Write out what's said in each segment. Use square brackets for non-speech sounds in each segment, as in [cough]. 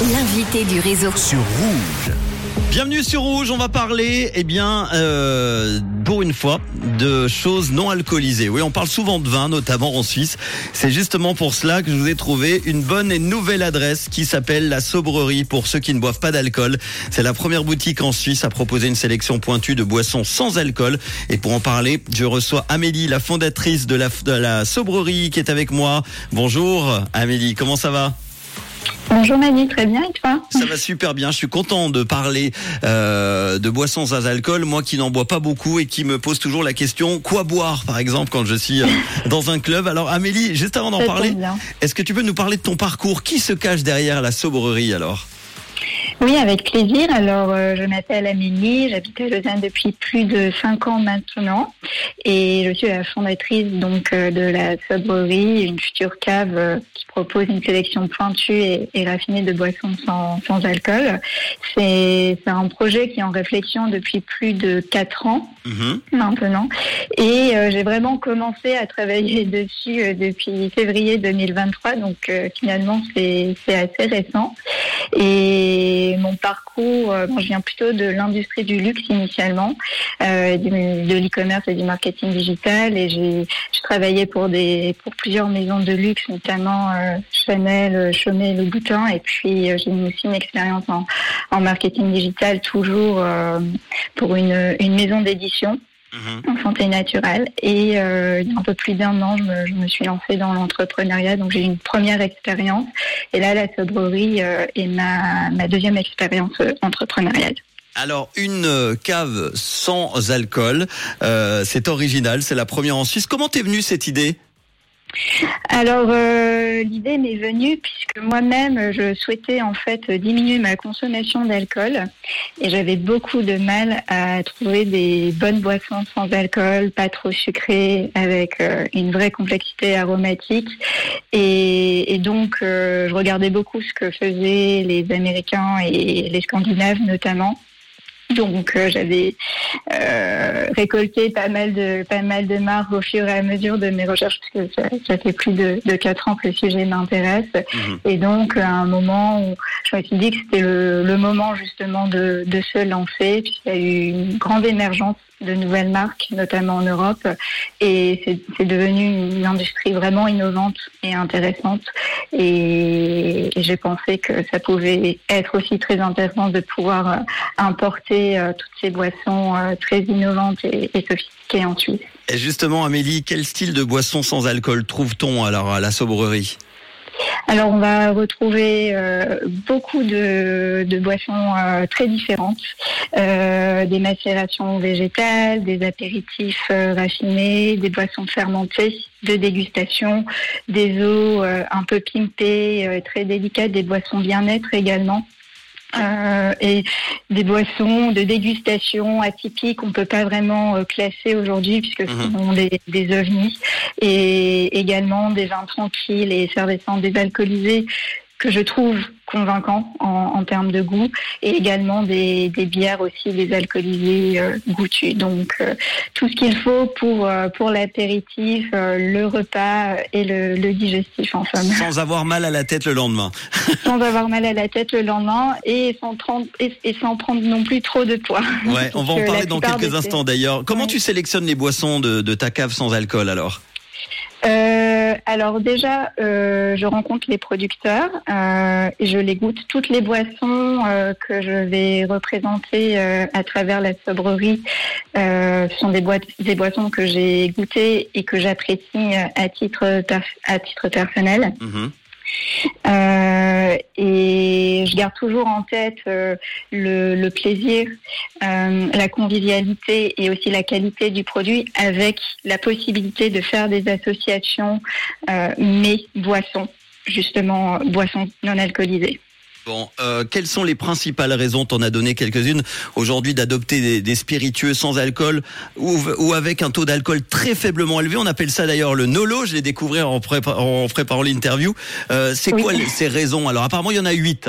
L'invité du réseau. sur Rouge. Bienvenue sur Rouge, on va parler, eh bien, euh, pour une fois, de choses non alcoolisées. Oui, on parle souvent de vin, notamment en Suisse. C'est justement pour cela que je vous ai trouvé une bonne et nouvelle adresse qui s'appelle la Sobrerie pour ceux qui ne boivent pas d'alcool. C'est la première boutique en Suisse à proposer une sélection pointue de boissons sans alcool. Et pour en parler, je reçois Amélie, la fondatrice de la, de la Sobrerie, qui est avec moi. Bonjour Amélie, comment ça va? Bonjour Manu, très bien et toi Ça va super bien. Je suis content de parler euh, de boissons sans alcool. Moi qui n'en bois pas beaucoup et qui me pose toujours la question quoi boire, par exemple, quand je suis euh, [laughs] dans un club. Alors Amélie, juste avant d'en parler, est-ce que tu peux nous parler de ton parcours? Qui se cache derrière la sobrerie alors? Oui, avec plaisir. Alors, euh, je m'appelle Amélie, j'habite à Lausanne depuis plus de cinq ans maintenant et je suis la fondatrice donc euh, de la Sobrerie, une future cave euh, qui propose une sélection pointue et, et raffinée de boissons sans, sans alcool. C'est un projet qui est en réflexion depuis plus de quatre ans Mhm. maintenant. Et j'ai vraiment commencé à travailler [laughs] dessus depuis février 2023, donc finalement c'est c'est assez récent. Et mon parcours, euh, je viens plutôt de l'industrie du luxe initialement, euh, de l'e-commerce et du marketing digital, et j'ai je travaillais pour des pour plusieurs maisons de luxe, notamment euh, Chanel, euh, Chaumet, Le Boutin, et puis j'ai aussi une expérience en, en marketing digital toujours pour une, une maison d'édition Mhm. en santé naturelle. Et euh, il y a un peu plus d'un an, je me, je me suis lancée dans l'entrepreneuriat. Donc j'ai eu une première expérience. Et là, la sobrerie euh, est ma, ma deuxième expérience euh, entrepreneuriale. Alors une cave sans alcool, euh, c'est original, c'est la première en Suisse. Comment t'es venue cette idée? Alors euh, l'idée m'est venue puisque moi-même je souhaitais en fait diminuer ma consommation d'alcool et j'avais beaucoup de mal à trouver des bonnes boissons sans alcool, pas trop sucrées, avec euh, une vraie complexité aromatique et, donc euh, je regardais beaucoup ce que faisaient les Américains et les Scandinaves notamment. Donc euh, j'avais euh, récolté pas mal de pas mal de marques au fur et à mesure de mes recherches parce que ça, ça fait plus de, de quatre ans que le sujet m'intéresse Mhm. et donc à un moment où je me suis dit que c'était le, le moment justement de, de se lancer puisqu'il y a eu une grande émergence de nouvelles marques notamment en Europe. Et c'est devenu une industrie vraiment innovante et intéressante. Et, et j'ai pensé que ça pouvait être aussi très intéressant de pouvoir euh, importer euh, toutes ces boissons euh, très innovantes et, et sophistiquées en Suisse. Et justement Amélie, quel style de boisson sans alcool trouve-t-on alors à la sobrerie Alors on va retrouver euh, beaucoup de, boissons euh, très différentes, Euh, des macérations végétales, des apéritifs raffinés, des boissons fermentées de dégustation, des eaux un peu pimpées, très délicates, des boissons bien-être également. Euh, et des boissons de dégustation atypiques qu'on peut pas vraiment euh, classer aujourd'hui puisque ce Mhm. sont des, des ovnis et également des vins tranquilles et effervescents désalcoolisés que je trouve convaincants en, en termes de goût et également des, des bières aussi désalcoolisées euh, goûtues. Donc euh, tout ce qu'il faut pour euh, pour l'apéritif, euh, le repas et le, le digestif en somme Sans avoir mal à la tête le lendemain. [laughs] sans avoir mal à la tête le lendemain et sans, prendre, et, et sans prendre non plus trop de poids. Ouais, on va en euh, parler dans quelques instants d'ailleurs. Comment Ouais. tu sélectionnes les boissons de, de ta cave sans alcool alors? Euh, alors déjà, euh, je rencontre les producteurs euh, et je les goûte. Toutes les boissons que je vais représenter à travers la sobrerie sont des, boîtes, des boissons que j'ai goûtées et que j'apprécie à titre, à titre personnel. Et je garde toujours en tête euh, le, le plaisir, euh, la convivialité et aussi la qualité du produit avec la possibilité de faire des associations euh, mais boissons, justement boissons non alcoolisées. Bon, euh, quelles sont les principales raisons, t'en as donné quelques-unes, aujourd'hui d'adopter des, des spiritueux sans alcool ou, ou avec un taux d'alcool très faiblement élevé? On appelle ça d'ailleurs le nolo, je l'ai découvert en, prépa- en préparant l'interview. Euh, c'est Oui. quoi les- ces raisons? Alors apparemment il y en a huit.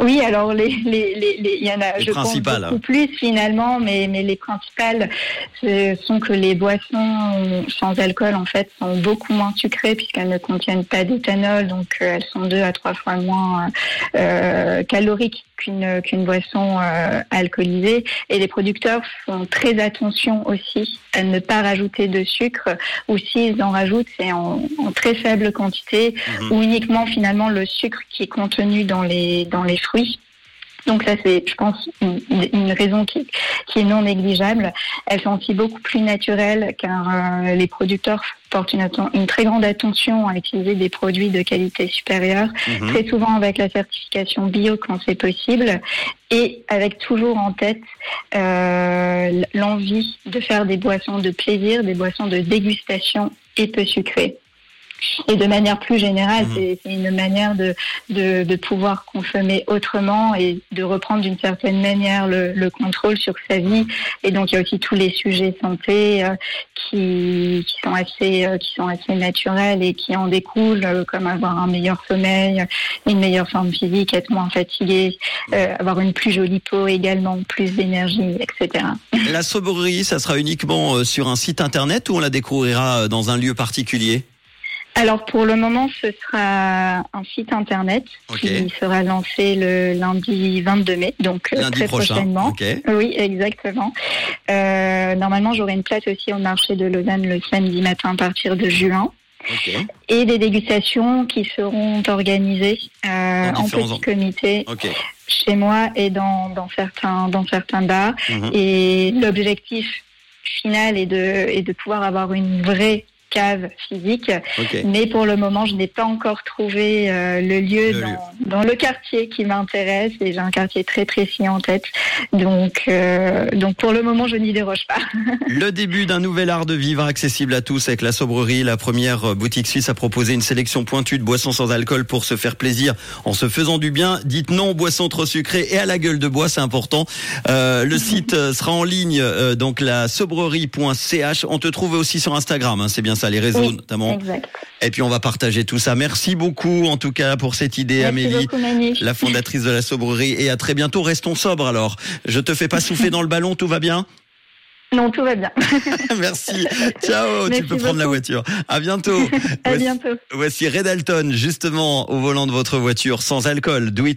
Oui, alors les, les, les, il y en a, je pense, beaucoup plus finalement, mais, mais les principales ce sont que les boissons sans alcool en fait sont beaucoup moins sucrées puisqu'elles ne contiennent pas d'éthanol, donc euh, elles sont deux à trois fois moins euh, caloriques qu'une qu'une boisson euh, alcoolisée. Et les producteurs font très attention aussi à ne pas rajouter de sucre, ou s'ils en rajoutent, c'est en, en très faible quantité Mhm. ou uniquement finalement le sucre qui est contenu dans les dans les Donc ça c'est, je pense, une, une raison qui, qui est non négligeable. Elles sont aussi beaucoup plus naturelles car euh, les producteurs portent une très grande attention à utiliser des produits de qualité supérieure, Mhm. très souvent avec la certification bio quand c'est possible, et avec toujours en tête euh, l'envie de faire des boissons de plaisir, des boissons de dégustation et peu sucrées. Et de manière plus générale, Mhm. c'est une manière de, de, de pouvoir consommer autrement et de reprendre d'une certaine manière le, le contrôle sur sa vie. Et donc il y a aussi tous les sujets santé euh, qui, qui sont assez euh, qui sont assez naturels et qui en découlent, euh, comme avoir un meilleur sommeil, une meilleure forme physique, être moins fatigué, avoir une plus jolie peau également, plus d'énergie, etc. La sobrerie, ça sera uniquement sur un site internet ou on la découvrira dans un lieu particulier? Alors pour le moment, ce sera un site internet qui sera lancé le lundi 22 mai, donc euh, Lundi très prochain. prochainement. Oui, exactement. Euh, normalement, j'aurai une place aussi au marché de Lausanne le samedi matin à partir de juin. Et des dégustations qui seront organisées euh, en différents petit en- comité Ok. chez moi et dans, dans certains dans certains bars. Mhm. Et l'objectif final est de est de pouvoir avoir une vraie cave physique. Mais pour le moment, je n'ai pas encore trouvé euh, le lieu, Le dans, lieu. dans le quartier qui m'intéresse et j'ai un quartier très précis en tête. Donc, euh, donc pour le moment, je n'y déroge pas. [laughs] Le début d'un nouvel art de vivre accessible à tous avec la sobrerie. La première boutique suisse a proposé une sélection pointue de boissons sans alcool pour se faire plaisir en se faisant du bien. Dites non aux boissons trop sucrées et à la gueule de bois, c'est important. Euh, le site sera en ligne, donc la sobrerie.ch. On te trouve aussi sur Instagram, hein, c'est bien ça, les réseaux Oui, notamment. Exact. Et puis on va partager tout ça. Merci beaucoup en tout cas pour cette idée, Merci Amélie. beaucoup. La fondatrice de la sobrerie et à très bientôt. Restons sobres alors. Je te fais pas souffler dans le ballon, tout va bien? Non, tout va bien. [laughs] Merci. Ciao, tu peux prendre la voiture. À bientôt. [laughs] à Voici- bientôt. Voici Red Alton, justement, au volant de votre voiture, sans alcool. Do it